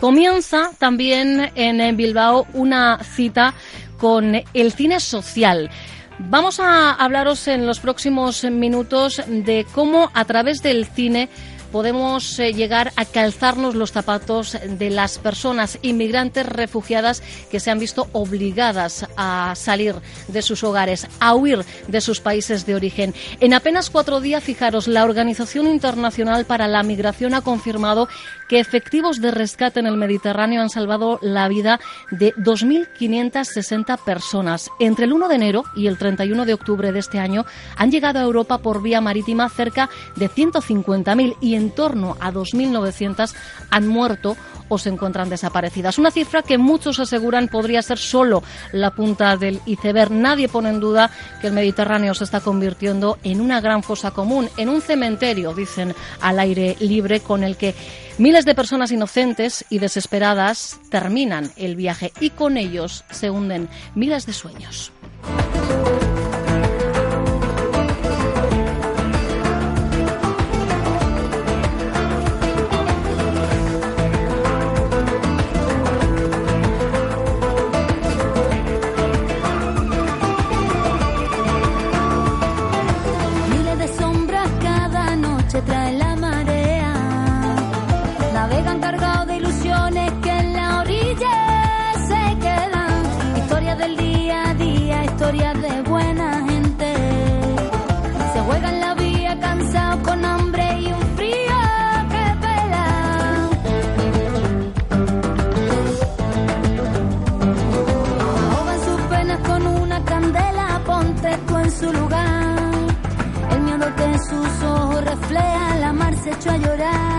Comienza también en Bilbao una cita con el cine social. Vamos a hablaros en los próximos minutos de cómo a través del cine podemos eh, llegar a calzarnos los zapatos de las personas inmigrantes refugiadas que se han visto obligadas a salir de sus hogares, a huir de sus países de origen. En apenas cuatro días, fijaros, la Organización Internacional para la Migración ha confirmado que efectivos de rescate en el Mediterráneo han salvado la vida de 2.560 personas. Entre el 1 de enero y el 31 de octubre de este año han llegado a Europa por vía marítima cerca de 150.000 y en torno a 2.900 han muerto o se encuentran desaparecidas. Una cifra que muchos aseguran podría ser solo la punta del iceberg. Nadie pone en duda que el Mediterráneo se está convirtiendo en una gran fosa común, en un cementerio, dicen al aire libre, con el que miles de personas inocentes y desesperadas terminan el viaje y con ellos se hunden miles de sueños. Hecho a llorar.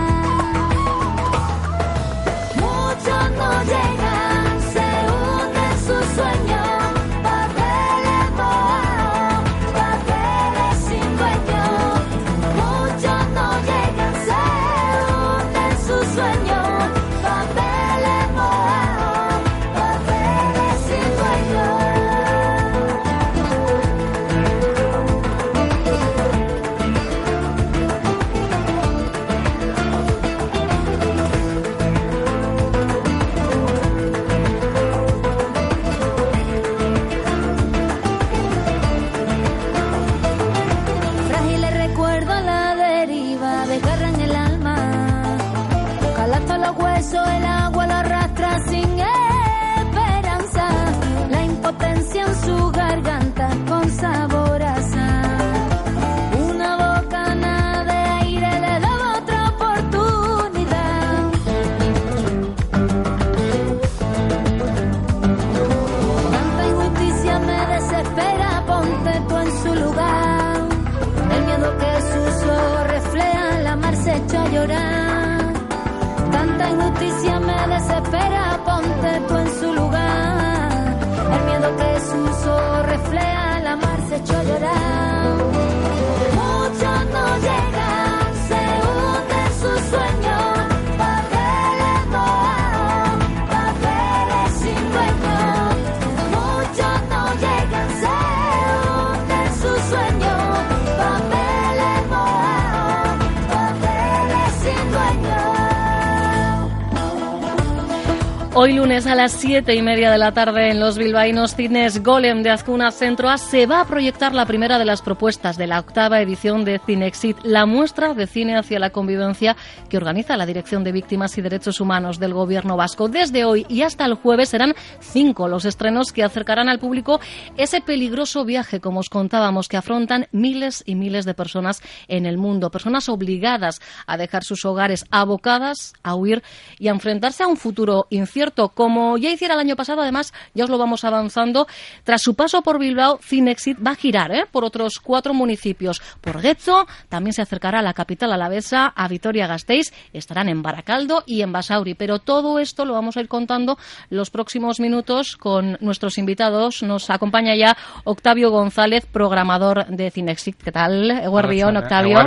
Hoy lunes a las siete y media de la tarde en los bilbaínos cines Golem de Azcuna Centro A se va a proyectar la primera de las propuestas de la octava edición de Cinexit, la muestra de cine hacia la convivencia que organiza la Dirección de Víctimas y Derechos Humanos del Gobierno Vasco. Desde hoy y hasta el jueves serán cinco los estrenos que acercarán al público ese peligroso viaje, como os contábamos, que afrontan miles y miles de personas en el mundo, personas obligadas a dejar sus hogares, abocadas a huir y a enfrentarse a un futuro incierto como ya hiciera el año pasado, además, ya os lo vamos avanzando, tras su paso por Bilbao, Cinexit va a girar ¿eh? por otros cuatro municipios. Por Getxo, también se acercará a la capital alavesa, a Vitoria-Gasteiz, estarán en Baracaldo y en Basauri. Pero todo esto lo vamos a ir contando los próximos minutos con nuestros invitados. Nos acompaña ya Octavio González, programador de Cinexit. ¿Qué tal? Eguardión, Octavio.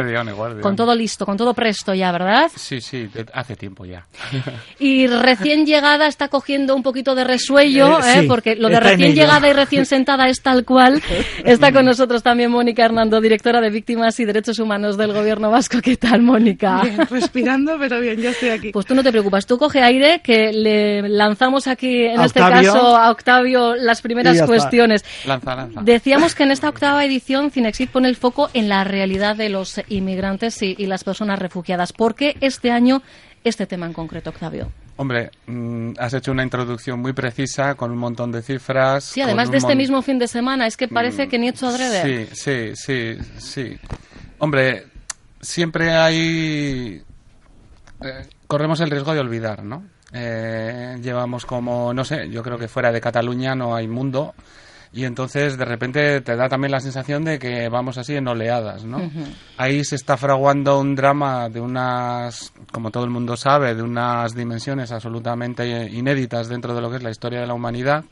Con todo listo, con todo presto ya, ¿verdad? Sí, sí, hace tiempo ya. y recién llegada está cogiendo un poquito de resuello, Eh, ¿eh? sí, porque lo de recién llegada y recién sentada es tal cual. Está con nosotros también Mónica Hernando, directora de Víctimas y Derechos Humanos del Gobierno Vasco. ¿Qué tal, Mónica? Bien, respirando, pero bien, ya estoy aquí. Pues tú no te preocupes, tú coge aire, que le lanzamos aquí, en este caso, a Octavio las primeras cuestiones. Lanza, lanza. Decíamos que en esta octava edición Cinexit pone el foco en la realidad de los inmigrantes y, y las personas refugiadas. ¿Por qué este año este tema en concreto, Octavio? Hombre, mm, has hecho una introducción muy precisa con un montón de cifras. Sí, además de este mismo fin de semana, es que parece que ni hecho adrede. Sí, sí, sí, sí. Hombre, siempre hay... eh, corremos el riesgo de olvidar, ¿no? Eh, llevamos como, no sé, yo creo que fuera de Cataluña no hay mundo y entonces de repente te da también la sensación de que vamos así en oleadas, ¿no? Ahí se está fraguando un drama de unas, como todo el mundo sabe, de unas dimensiones absolutamente inéditas dentro de lo que es la historia de la humanidad.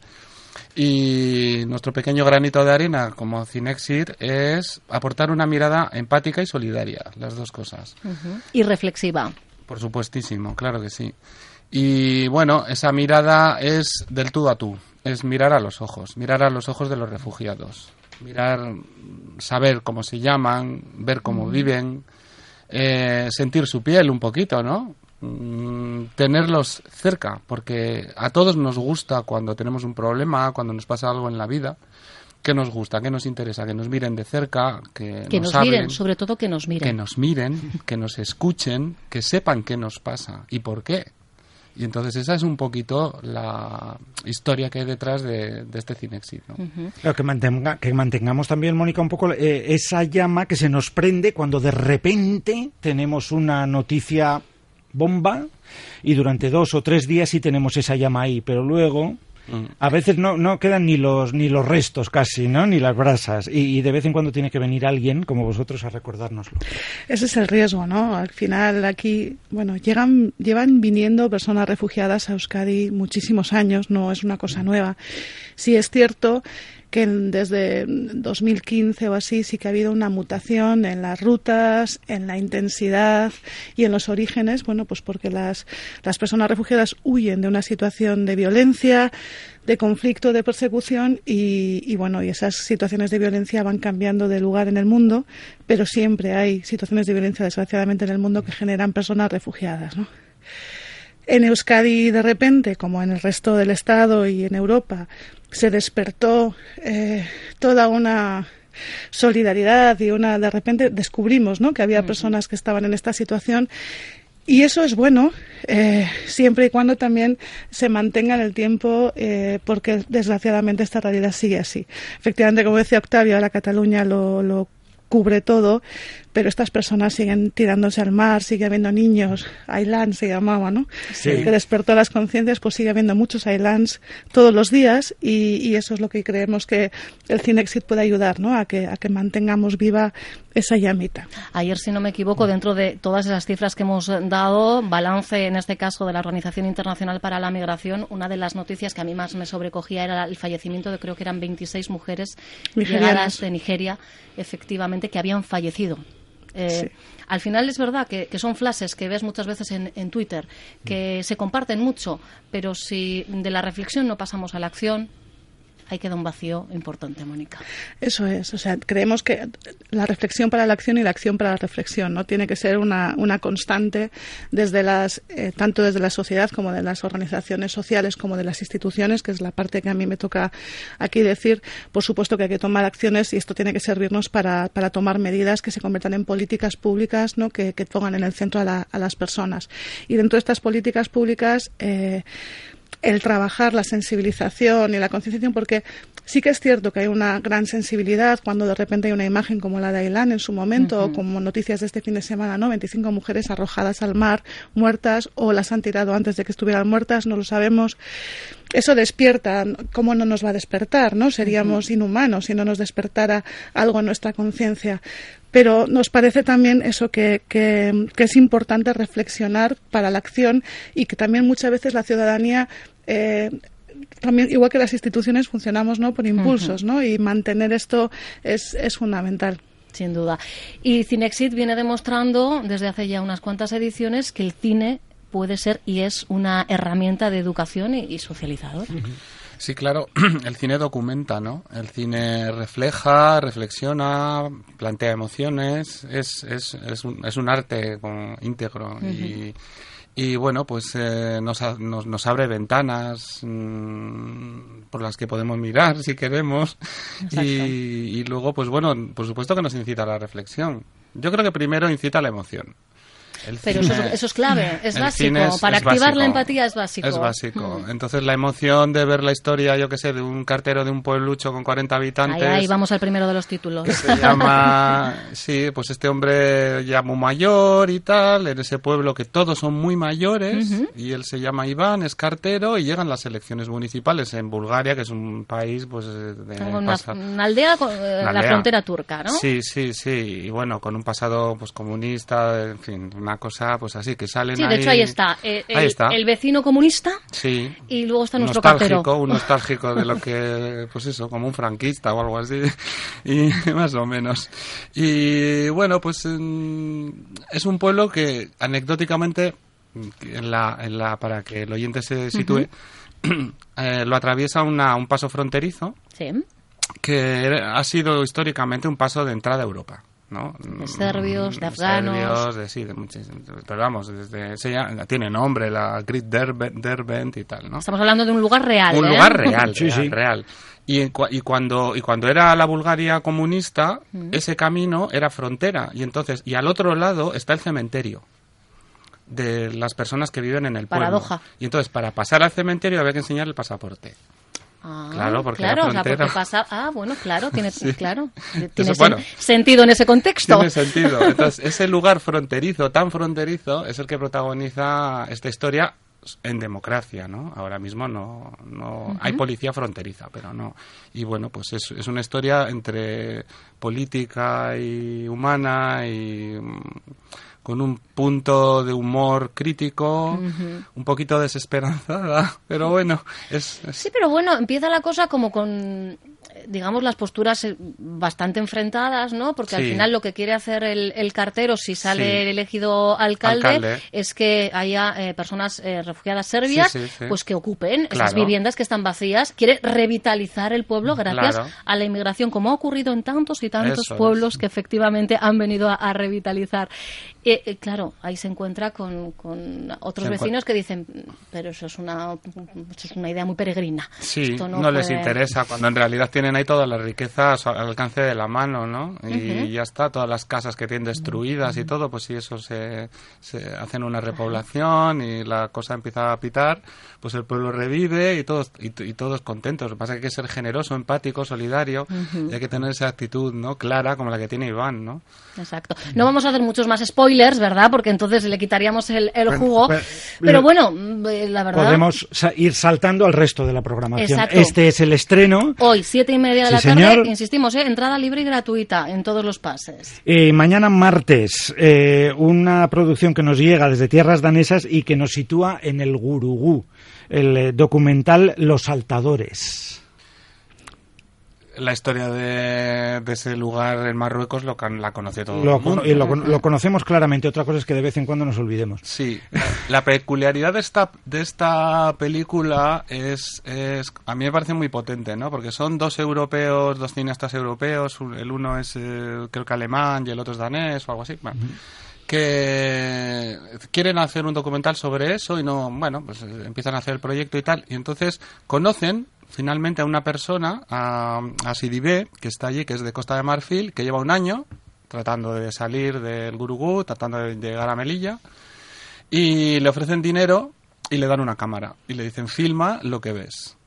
Y nuestro pequeño granito de arena como Cinexit es aportar una mirada empática y solidaria, las dos cosas. Y reflexiva. Por supuestísimo, claro que sí. Y bueno, esa mirada es del tú a tú, es mirar a los ojos, mirar a los ojos de los refugiados, mirar, saber cómo se llaman, ver cómo viven, eh, sentir su piel un poquito, ¿no? Mm, tenerlos cerca, porque a todos nos gusta cuando tenemos un problema, cuando nos pasa algo en la vida, que nos gusta, que nos interesa, que nos miren de cerca, que, Que nos, miren, sobre todo que nos miren. que nos miren, que nos escuchen, que sepan qué nos pasa y por qué. Y entonces esa es un poquito la historia que hay detrás de, de este Cinexit. ¿no? Claro, que, mantenga- que mantengamos también, Mónica, un poco eh, esa llama que se nos prende cuando de repente tenemos una noticia bomba y durante dos o tres días sí tenemos esa llama ahí, pero luego. A veces no, no quedan ni los ni los restos casi, ¿no? Ni las brasas. Y, de vez en cuando tiene que venir alguien como vosotros a recordárnoslo. Ese es el riesgo, ¿no? Al final aquí, bueno, llegan, llevan viniendo personas refugiadas a Euskadi muchísimos años, no es una cosa nueva. Sí es cierto que desde 2015 o así sí que ha habido una mutación en las rutas, en la intensidad y en los orígenes, bueno, pues porque las, las personas refugiadas huyen de una situación de violencia, de conflicto, de persecución y, y, bueno, y esas situaciones de violencia van cambiando de lugar en el mundo, pero siempre hay situaciones de violencia desgraciadamente en el mundo que generan personas refugiadas, ¿no? En Euskadi, de repente, como en el resto del Estado y en Europa, se despertó eh, toda una solidaridad y una de repente descubrimos ¿no? que había personas que estaban en esta situación. Y eso es bueno eh, siempre y cuando también se mantenga en el tiempo eh, porque desgraciadamente esta realidad sigue así. Efectivamente como decía Octavio la Cataluña lo, lo cubre todo, pero estas personas siguen tirándose al mar, sigue habiendo niños, Island se llamaba, ¿no? Sí. Que despertó las conciencias, pues sigue habiendo muchos Islands todos los días y, y eso es lo que creemos que el Cinexit puede ayudar, ¿no? A que, a que mantengamos viva esa llamita. Ayer, si no me equivoco, dentro de todas esas cifras que hemos dado, balance en este caso de la Organización Internacional para la Migración, una de las noticias que a mí más me sobrecogía era el fallecimiento de creo que eran 26 mujeres Nigerianas. llegadas de Nigeria, efectivamente, que habían fallecido. Eh, Sí. Al final es verdad que, que son flashes que ves muchas veces en, en Twitter, que se comparten mucho, pero si de la reflexión no pasamos a la acción, ahí queda un vacío importante, Mónica. Eso es, o sea, creemos que la reflexión para la acción y la acción para la reflexión, ¿no? Tiene que ser una, una constante desde las, eh, tanto desde la sociedad como de las organizaciones sociales como de las instituciones, que es la parte que a mí me toca aquí decir. Por supuesto que hay que tomar acciones y esto tiene que servirnos para, para tomar medidas que se conviertan en políticas públicas, ¿no? Que, que pongan en el centro a, la- a las personas. Y dentro de estas políticas públicas, eh, el trabajar la sensibilización y la concienciación, porque sí que es cierto que hay una gran sensibilidad cuando de repente hay una imagen como la de Ailán en su momento, o como noticias de este fin de semana, ¿no? 25 mujeres arrojadas al mar, muertas, o las han tirado antes de que estuvieran muertas, no lo sabemos. Eso despierta, ¿cómo no nos va a despertar, no? Seríamos inhumanos si no nos despertara algo en nuestra conciencia. Pero nos parece también eso que, que, que es importante reflexionar para la acción y que también muchas veces la ciudadanía eh, también igual que las instituciones funcionamos no por impulsos no y mantener esto es, es fundamental Sin duda. Y Cinexit viene demostrando desde hace ya unas cuantas ediciones que el cine puede ser y es una herramienta de educación y, y socializador. Sí, claro, el cine documenta, ¿no? El cine refleja, reflexiona, plantea emociones, es, es, es, un, es un arte con- íntegro y, y bueno, pues eh, nos, nos, nos abre ventanas mm, por las que podemos mirar si queremos y, y luego, pues bueno, por supuesto que nos incita a la reflexión. Yo creo que primero incita a la emoción. El Pero eso cine- es, eso es clave, es básico. es- Para es activar la básico. empatía es básico. Es básico. Mm. Entonces la emoción de ver la historia, yo que sé, de un cartero de un pueblucho con 40 habitantes. Ahí, ahí vamos al primero de los títulos. Se llama, sí, pues este hombre ya muy mayor y tal, en ese pueblo que todos son muy mayores, y él se llama Iván, es cartero, y llegan las elecciones municipales en Bulgaria, que es un país, pues, de Tengo una, una aldea con eh, una la aldea. frontera turca, ¿no? Sí, sí, sí, y bueno, con un pasado, pues, comunista, en fin, una cosa, pues, así, que salen Sí, de hecho ahí está. eh, el, Ahí está. el vecino comunista Sí. y luego está nuestro nostálgico, cartero. un nostálgico de lo que, pues eso, como un franquista o algo así, y más o menos. Y bueno, pues es un pueblo que anecdóticamente, en la, en la, para que el oyente se sitúe, eh, lo atraviesa una, un paso fronterizo Sí. que ha sido históricamente un paso de entrada a Europa. ¿No? De serbios, de Mm, afganos. serbios, de, sí, de muchísimos. Pero vamos, desde, se llama- tiene nombre, la Great Derbent, Derbent y tal, ¿no? Estamos hablando de un lugar real. un ¿eh? lugar real, Sí, real, sí. real. Y, cuando y cuando era la Bulgaria comunista, Mm. ese camino era frontera y entonces y al otro lado está el cementerio de las personas que viven en el pueblo. Paradoja. Y entonces para pasar al cementerio había que enseñar el pasaporte. Ah, Claro, porque claro, la o sea, frontera- porque pasa... Ah, bueno, claro, tiene, claro, tiene Eso, sen- bueno. sentido en ese contexto. Tiene sentido. Entonces, ese lugar fronterizo, tan fronterizo, es el que protagoniza esta historia en democracia, ¿no? Ahora mismo no, no hay policía fronteriza, pero no. Y bueno, pues es, es una historia entre política y humana y con un punto de humor crítico, un poquito desesperanzada, pero bueno, es, es- Sí, pero bueno, empieza la cosa como con, digamos, las posturas eh, bastante enfrentadas, ¿no? Porque al final lo que quiere hacer el, el cartero, si sale Sí. elegido alcalde, Alcalde. es que haya eh, personas eh, refugiadas serbias, Sí, pues que ocupen esas Claro. viviendas que están vacías. Quiere revitalizar el pueblo gracias Claro. a la inmigración, como ha ocurrido en tantos y tantos Eso es. pueblos que efectivamente han venido a, a revitalizar. Eh, eh, claro, ahí se encuentra con, con otros Se vecinos que dicen, pero eso es una, eso es una idea muy peregrina. Sí, Esto no, les puede- interesa, cuando en realidad tienen ahí toda la riqueza a su- al alcance de la mano, ¿no? Y ya está, todas las casas que tienen destruidas y todo, pues si eso se, se hacen una repoblación y la cosa empieza a pitar, pues el pueblo revive y todos, y, y todos contentos. Lo que pasa es que hay que ser generoso, empático, solidario y hay que tener esa actitud, ¿no? Clara como la que tiene Iván, ¿no? Exacto. No vamos a hacer muchos más spoilers, ¿verdad? Porque entonces le quitaríamos el, el Bueno, jugo. pero- Pero bueno, eh, la verdad. Podemos ir saltando al resto de la programación. Exacto. Este es el estreno. Hoy, siete y media de Sí, la tarde, señor. insistimos, ¿eh? entrada libre y gratuita en todos los pases. Eh, mañana martes, eh, una producción que nos llega desde tierras danesas y que nos sitúa en el Gurugú, el eh, documental Los Saltadores. La historia de, de ese lugar en Marruecos lo, la conoce todo Lo, el mundo. y lo, lo conocemos claramente, otra cosa es que de vez en cuando nos olvidemos. Sí, la peculiaridad de esta, de esta película es, es, a mí me parece muy potente, ¿no? Porque son dos europeos, dos cineastas europeos, el uno es eh, creo que alemán y el otro es danés o algo así, bueno, que quieren hacer un documental sobre eso y no, bueno, pues eh, empiezan a hacer el proyecto y tal, y entonces conocen finalmente a una persona, a, a Sidibé, que está allí, que es de Costa de Marfil, que lleva un año tratando de salir del Gurugú, tratando de llegar a Melilla, y le ofrecen dinero y le dan una cámara y le dicen filma lo que ves.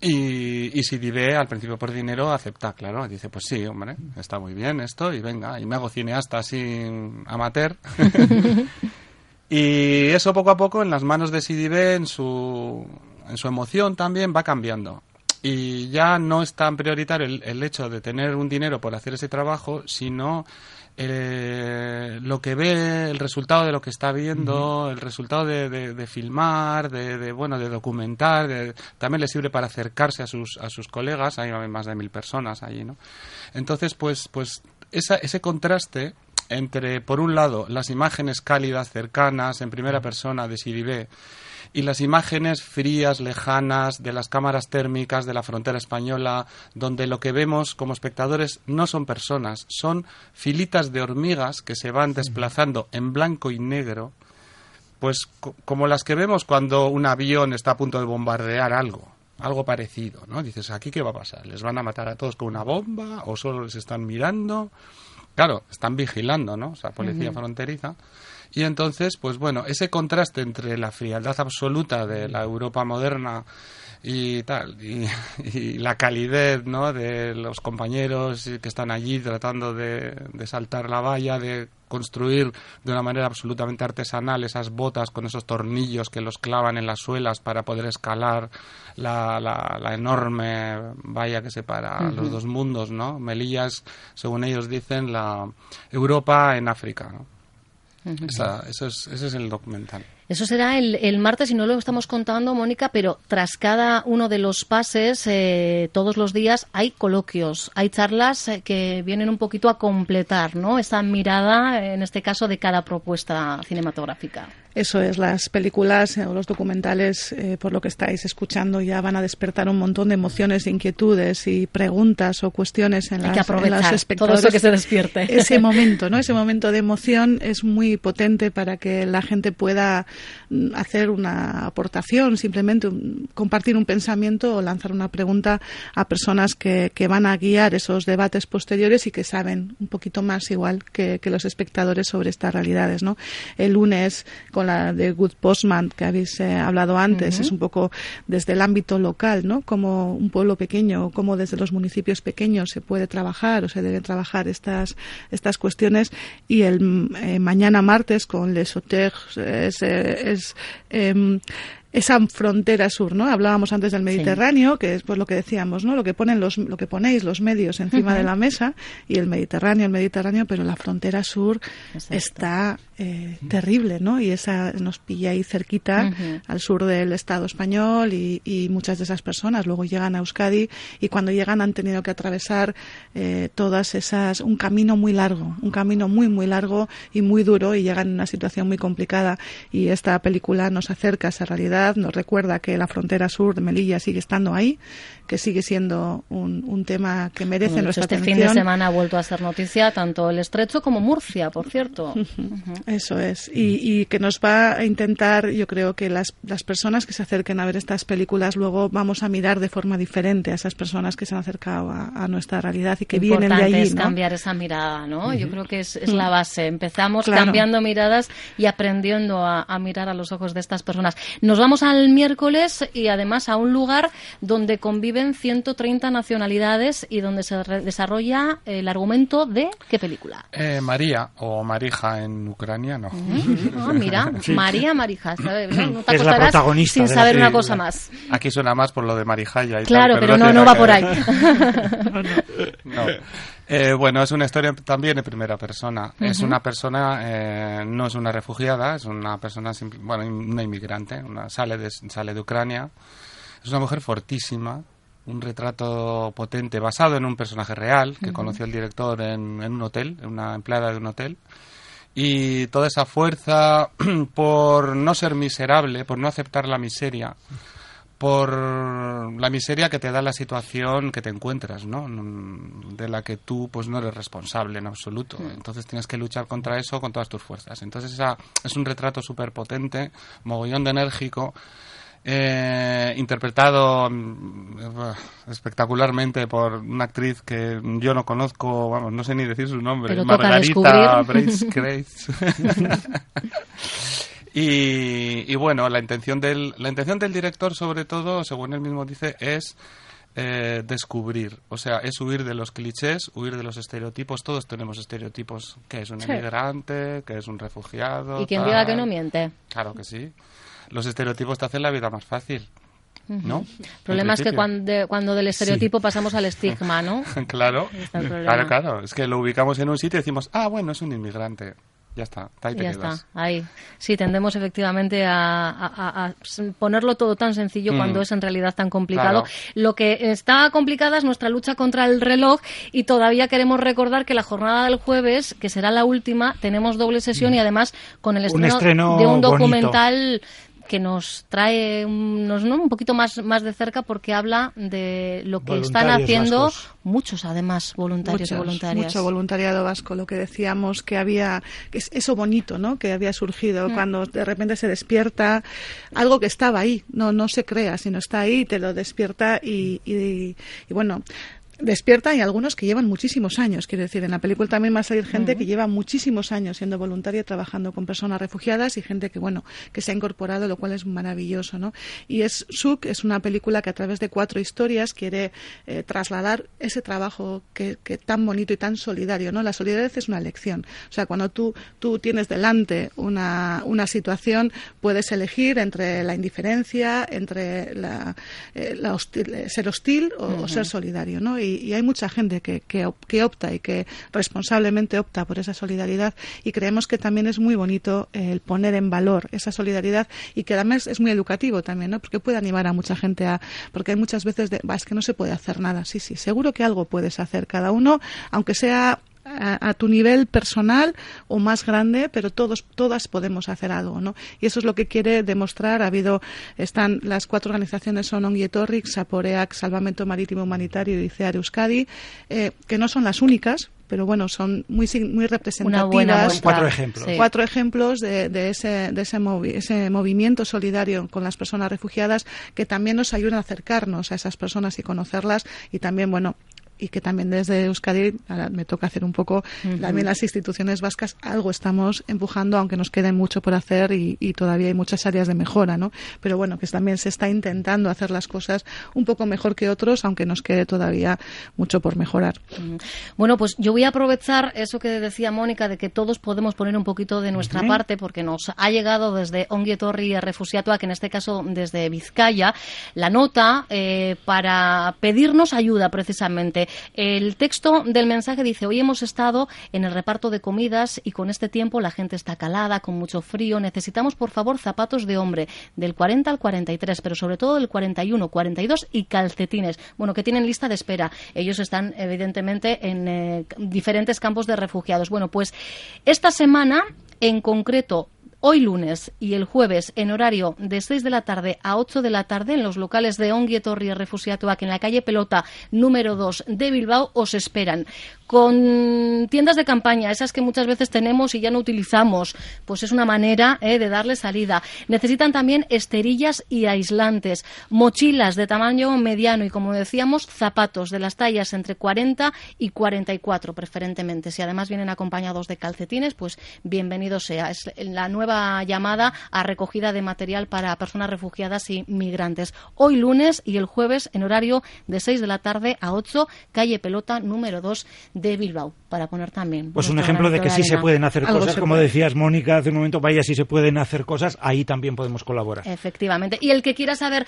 Y, y Sidibé al principio por dinero acepta, claro, dice pues sí, hombre, está muy bien esto y venga, y me hago cineasta así amateur. y eso poco a poco en las manos de Sidibé, en su, en su emoción también va cambiando. Y ya no es tan prioritario el, el hecho de tener un dinero por hacer ese trabajo, sino eh, lo que ve, el resultado de lo que está viendo, el resultado de, de- de filmar, de, de, bueno, de documentar, de- también le sirve para acercarse a sus, a sus colegas, hay más de mil personas allí, ¿no? Entonces, pues, pues esa- ese contraste entre, por un lado, las imágenes cálidas, cercanas, en primera persona de Siribé, y las imágenes frías, lejanas, de las cámaras térmicas de la frontera española, donde lo que vemos como espectadores no son personas, son filitas de hormigas que se van desplazando en blanco y negro, pues co- como las que vemos cuando un avión está a punto de bombardear algo. Algo parecido, ¿no? Dices, ¿aquí qué va a pasar? ¿Les van a matar a todos con una bomba? ¿O solo les están mirando? Claro, están vigilando, ¿no? O sea, policía fronteriza. Y entonces, pues bueno, ese contraste entre la frialdad absoluta de la Europa moderna y tal, y, y la calidez, ¿no? De los compañeros que están allí tratando de, de saltar la valla, de construir de una manera absolutamente artesanal esas botas con esos tornillos que los clavan en las suelas para poder escalar la, la, la enorme valla que separa los dos mundos, ¿no? Melilla es, según ellos dicen, la Europa en África, ¿no? Esa- eso es, ese es el documental. Eso será el, el martes y no lo estamos contando, Mónica, pero tras cada uno de los pases, eh, todos los días hay coloquios, hay charlas eh, que vienen un poquito a completar ¿no? esa mirada, en este caso, de cada propuesta cinematográfica. Eso es, las películas eh, o los documentales, eh, por lo que estáis escuchando, ya van a despertar un montón de emociones, inquietudes y preguntas o cuestiones en, Hay las, que en los todo espectadores. eso que se despierte. Ese momento, ¿no? Ese momento de emoción es muy potente para que la gente pueda hacer una aportación, simplemente un- compartir un pensamiento o lanzar una pregunta a personas que, que van a guiar esos debates posteriores y que saben un poquito más igual que, que los espectadores sobre estas realidades, ¿no? El lunes con la de Good Postman que habéis eh, hablado antes es un poco desde el ámbito local, ¿no? Como un pueblo pequeño, como desde los municipios pequeños se puede trabajar o se deben trabajar estas estas cuestiones y el mm, eh, mañana martes con Les Auteurs es, eh, es em, esa frontera sur, ¿no? Hablábamos antes del Mediterráneo, que es pues lo que decíamos, ¿no? Lo que ponen los lo que ponéis los medios encima de la mesa y el Mediterráneo, el Mediterráneo, pero la frontera sur Exacto. está eh, terrible, ¿no? Y esa nos pilla ahí cerquita, al sur del Estado español y, y muchas de esas personas. Luego llegan a Euskadi y cuando llegan han tenido que atravesar eh, todas esas un camino muy largo, un camino muy muy largo y muy duro y llegan en una situación muy complicada. Y esta película nos acerca a esa realidad, nos recuerda que la frontera sur de Melilla sigue estando ahí, que sigue siendo un, un tema que merece hecho, nuestra este atención. fin de semana ha vuelto a ser noticia tanto el Estrecho como Murcia, por cierto. Eso es. Y, y que nos va a intentar, yo creo que las, las personas que se acerquen a ver estas películas, luego vamos a mirar de forma diferente a esas personas que se han acercado a, a nuestra realidad y que vienen de importante allí. es ¿no? cambiar esa mirada, ¿no? Yo creo que es, es la base. Empezamos Claro. cambiando miradas y aprendiendo a, a mirar a los ojos de estas personas. Nos vamos al miércoles y además a un lugar donde conviven 130 nacionalidades y donde se re- desarrolla el argumento de ¿qué película? Eh, María, o Marija en ucraniano. Ah, mira, María Marija. ¿sabes? No, No te Es la acostarás protagonista sin saber una cosa más. Aquí suena más por lo de Marijaya y Claro, tal, pero no, tiene no va por ahí. No. Eh, bueno, es una historia también en primera persona. Es una persona, eh, no es una refugiada, es una persona, simple- bueno, una inmigrante, una, sale, de, sale de Ucrania. Es una mujer fortísima, un retrato potente basado en un personaje real que conoció el director en, en un hotel, en una empleada de un hotel. Y toda esa fuerza por no ser miserable, por no aceptar la miseria, por la miseria que te da la situación que te encuentras, ¿no? Mm, De la que tú pues no eres responsable en absoluto. Entonces tienes que luchar contra eso con todas tus fuerzas. Entonces esa es un retrato súper potente, mogollón de enérgico, eh, interpretado mm, espectacularmente por una actriz que yo no conozco, vamos, no sé ni decir su nombre, Pero Margarita. Brace Grace. Y, y bueno, la intención del la intención del director, sobre todo, según él mismo dice, es eh, descubrir, o sea, es huir de los clichés, huir de los estereotipos. Todos tenemos estereotipos, que es un Sí. inmigrante, que es un refugiado. Y quien diga que no miente. Claro que sí. Los estereotipos te hacen la vida más fácil, ¿no? El problema es que cuando, cuando del estereotipo pasamos al estigma, ¿no? Claro, claro, claro. Es que lo ubicamos en un sitio y decimos, ah, bueno, es un inmigrante. Ya está, ahí te Ya quedas. está, ahí. Sí, tendemos efectivamente a, ponerlo todo tan sencillo Mm. cuando es en realidad tan complicado. Claro. Lo que está complicada es nuestra lucha contra el reloj y todavía queremos recordar que la jornada del jueves, que será la última, tenemos doble sesión y además con el Un estreno, de un bonito. Que nos trae un, nos- ¿no? un poquito más, más de cerca porque habla de lo que están haciendo vascos. muchos además voluntarios y voluntarias. Mucho voluntariado vasco, lo que decíamos que había, que es eso bonito, ¿no? Que había surgido Mm. cuando de repente se despierta algo que estaba ahí, no, no se crea, sino está ahí, te lo despierta y, y, y bueno. Despierta y algunos que llevan muchísimos años, quiero decir, en la película también va a salir gente que lleva muchísimos años siendo voluntaria trabajando con personas refugiadas y gente que, bueno, que se ha incorporado, lo cual es maravilloso, ¿no? Y es Suk, es una película que a través de cuatro historias quiere eh, trasladar ese trabajo que, que tan bonito y tan solidario, ¿no? La solidaridad es una lección. O sea, cuando tú, tú tienes delante una, una situación, puedes elegir entre la indiferencia, entre la, eh, la hostil- ser hostil o, o ser solidario, ¿no? Y, hay mucha gente que, que, que opta y que responsablemente opta por esa solidaridad y creemos que también es muy bonito el poner en valor esa solidaridad y que además es muy educativo también, ¿no? Porque puede animar a mucha gente a... Porque hay muchas veces de, "Va, es que no se puede hacer nada. Sí, sí, seguro que algo puedes hacer cada uno, aunque sea a, a tu nivel personal o más grande, pero todos, todas podemos hacer algo, ¿no? Y eso es lo que quiere demostrar. Ha habido, están las cuatro organizaciones son Ongi Etorri, Saporeak, Salvamento Marítimo Humanitario y CEAR Euskadi, eh, que no son las únicas, pero bueno, son muy, muy representativas. Una buena muestra. Cuatro ejemplos. Sí. Cuatro ejemplos de, de ese, de ese, movi- ese movimiento solidario con las personas refugiadas que también nos ayudan a acercarnos a esas personas y conocerlas y también, bueno, y que también desde Euskadi, ahora me toca hacer un poco, también las instituciones vascas, algo estamos empujando, aunque nos quede mucho por hacer y, y todavía hay muchas áreas de mejora, ¿no? Pero bueno, que también se está intentando hacer las cosas un poco mejor que otros, aunque nos quede todavía mucho por mejorar. Bueno, pues yo voy a aprovechar eso que decía Mónica de que todos podemos poner un poquito de nuestra parte porque nos ha llegado desde Onguietorri Refusiatua, que en este caso desde Vizcaya, la nota eh, para pedirnos ayuda precisamente. El texto del mensaje dice, hoy hemos estado en el reparto de comidas y con este tiempo la gente está calada, con mucho frío. Necesitamos, por favor, zapatos de hombre del 40 al 43, pero sobre todo del 41, 42 y calcetines. Bueno, que tienen lista de espera. Ellos están, evidentemente, en eh, diferentes campos de refugiados. Bueno, pues esta semana, en concreto, hoy lunes y el jueves en horario de 6 de la tarde a 8 de la tarde en los locales de Onguietorri Refusiatuak en la calle Pelota número 2 de Bilbao os esperan con tiendas de campaña, esas que muchas veces tenemos y ya no utilizamos, pues es una manera eh, de darle salida. Necesitan también esterillas y aislantes, mochilas de tamaño mediano y, como decíamos, zapatos de las tallas entre 40 y 44 preferentemente. Si además vienen acompañados de calcetines, pues bienvenido sea. Es la nueva llamada a recogida de material para personas refugiadas y migrantes. Hoy lunes y el jueves en horario de 6 de la tarde a 8, calle Pelota número 2 de Bilbao, para poner también. Pues un ejemplo de que sí se pueden hacer Algo cosas, como puede. decías Mónica hace un momento, vaya si se pueden hacer cosas, ahí también podemos colaborar. Efectivamente. Y el que quiera saber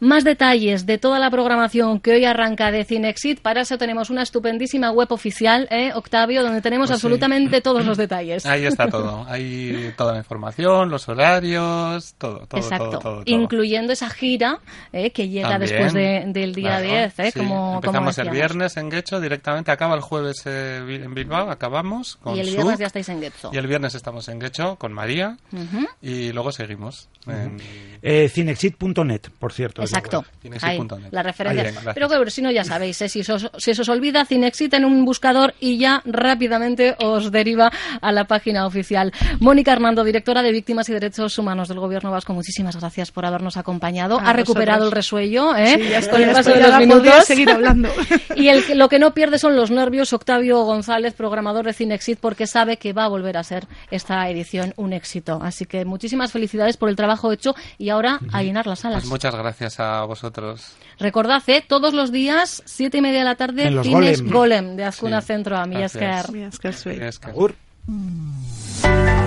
más detalles de toda la programación que hoy arranca de Cinexit, para eso tenemos una estupendísima web oficial, ¿eh, Octavio, donde tenemos Pues sí. absolutamente todos los detalles. Ahí está todo. Ahí toda la información, los horarios, todo, todo, Exacto, todo, todo, todo. incluyendo esa gira eh, que llega También, después de- del día claro, 10, eh, sí. como, como Empezamos el decíamos. viernes en Guecho, directamente acaba el jueves eh, en Bilbao, acabamos con Y el viernes Suk, ya estáis en Getxo. y el viernes estamos en Guecho con María Ujú. y luego seguimos. en- Eh, cinexit.net, por cierto. Exacto, ahí, la referencia. Ahí. Pero que si no ya sabéis, ¿eh? si, se os, si os olvida Cinexit en un buscador y ya rápidamente os deriva a la página oficial. Mónica Hernando, directora de Víctimas y Derechos Humanos del Gobierno Vasco, muchísimas gracias por habernos acompañado. A ha recuperado vosotros. el resuello ¿eh? Sí, ya estoy, con el ya paso estoy, de los ahora podría minutos. seguir hablando. Y el, lo que no pierde son los nervios Octavio González, programador de Cinexit, porque sabe que va a volver a ser esta edición un éxito. Así que muchísimas felicidades por el trabajo hecho y ahora a llenar las salas. Pues muchas gracias a vosotros. Recordad, ¿eh? todos los días, siete y media de la tarde, Cines Golem. Golem de Azcuna Sí, Centro a. Millasker.